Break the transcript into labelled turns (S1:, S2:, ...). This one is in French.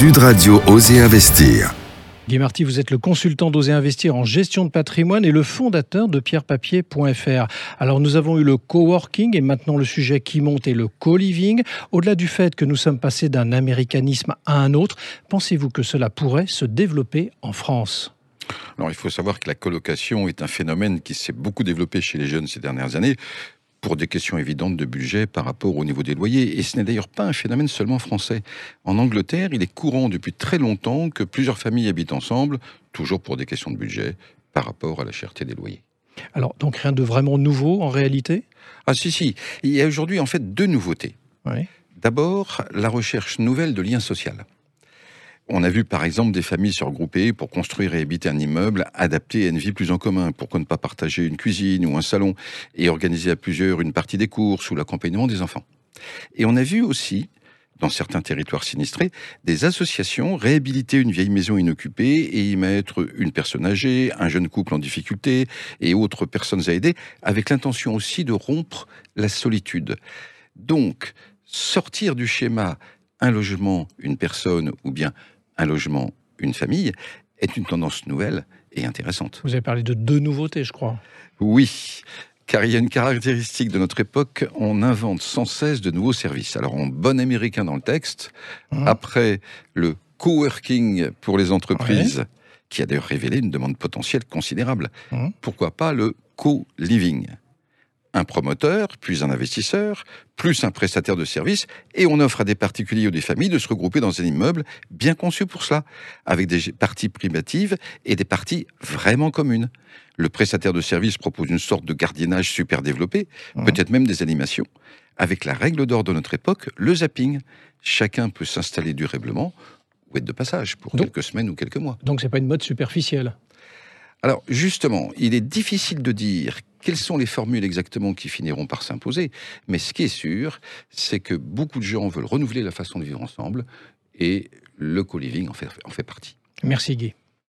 S1: Sud Radio Oser Investir.
S2: Guy Marty, vous êtes le consultant d'Oser Investir en gestion de patrimoine et le fondateur de pierrepapier.fr. Alors nous avons eu le coworking et maintenant le sujet qui monte est le co-living. Au-delà du fait que nous sommes passés d'un américanisme à un autre, pensez-vous que cela pourrait se développer en France?
S3: Alors, il faut savoir que la colocation est un phénomène qui s'est beaucoup développé chez les jeunes ces dernières années pour des questions évidentes de budget par rapport au niveau des loyers. Et ce n'est d'ailleurs pas un phénomène seulement français. En Angleterre, il est courant depuis très longtemps que plusieurs familles habitent ensemble, toujours pour des questions de budget, par rapport à la cherté des loyers.
S2: Alors, donc rien de vraiment nouveau en réalité?
S3: Ah si, si. Il y a aujourd'hui en fait deux nouveautés. D'abord, la recherche nouvelle de liens sociaux. On a vu par exemple des familles se regrouper pour construire et habiter un immeuble adapté à une vie plus en commun. Pourquoi ne pas partager une cuisine ou un salon et organiser à plusieurs une partie des courses ou l'accompagnement des enfants Et on a vu aussi, dans certains territoires sinistrés, des associations réhabiliter une vieille maison inoccupée et y mettre une personne âgée, un jeune couple en difficulté et autres personnes à aider, avec l'intention aussi de rompre la solitude. Donc, sortir du schéma un logement, une personne ou bien un logement, une famille, est une tendance nouvelle et intéressante.
S2: Vous avez parlé de deux nouveautés, je crois.
S3: Oui, car il y a une caractéristique de notre époque, on invente sans cesse de nouveaux services. Alors en bon américain dans le texte, mmh. après le coworking pour les entreprises, qui a d'ailleurs révélé une demande potentielle considérable, mmh. pourquoi pas le co-living? Un promoteur, puis un investisseur, plus un prestataire de services, et on offre à des particuliers ou des familles de se regrouper dans un immeuble bien conçu pour cela, avec des parties privatives et des parties vraiment communes. Le prestataire de services propose une sorte de gardiennage super développé, mmh. peut-être même des animations, avec la règle d'or de notre époque, le zapping. Chacun peut s'installer durablement ou être de passage pour quelques semaines ou quelques mois.
S2: Donc c'est pas une mode superficielle.
S3: Alors justement, il est difficile de dire quelles sont les formules exactement qui finiront par s'imposer, mais ce qui est sûr, c'est que beaucoup de gens veulent renouveler la façon de vivre ensemble et le co-living en fait, en fait partie.
S2: Merci Guy.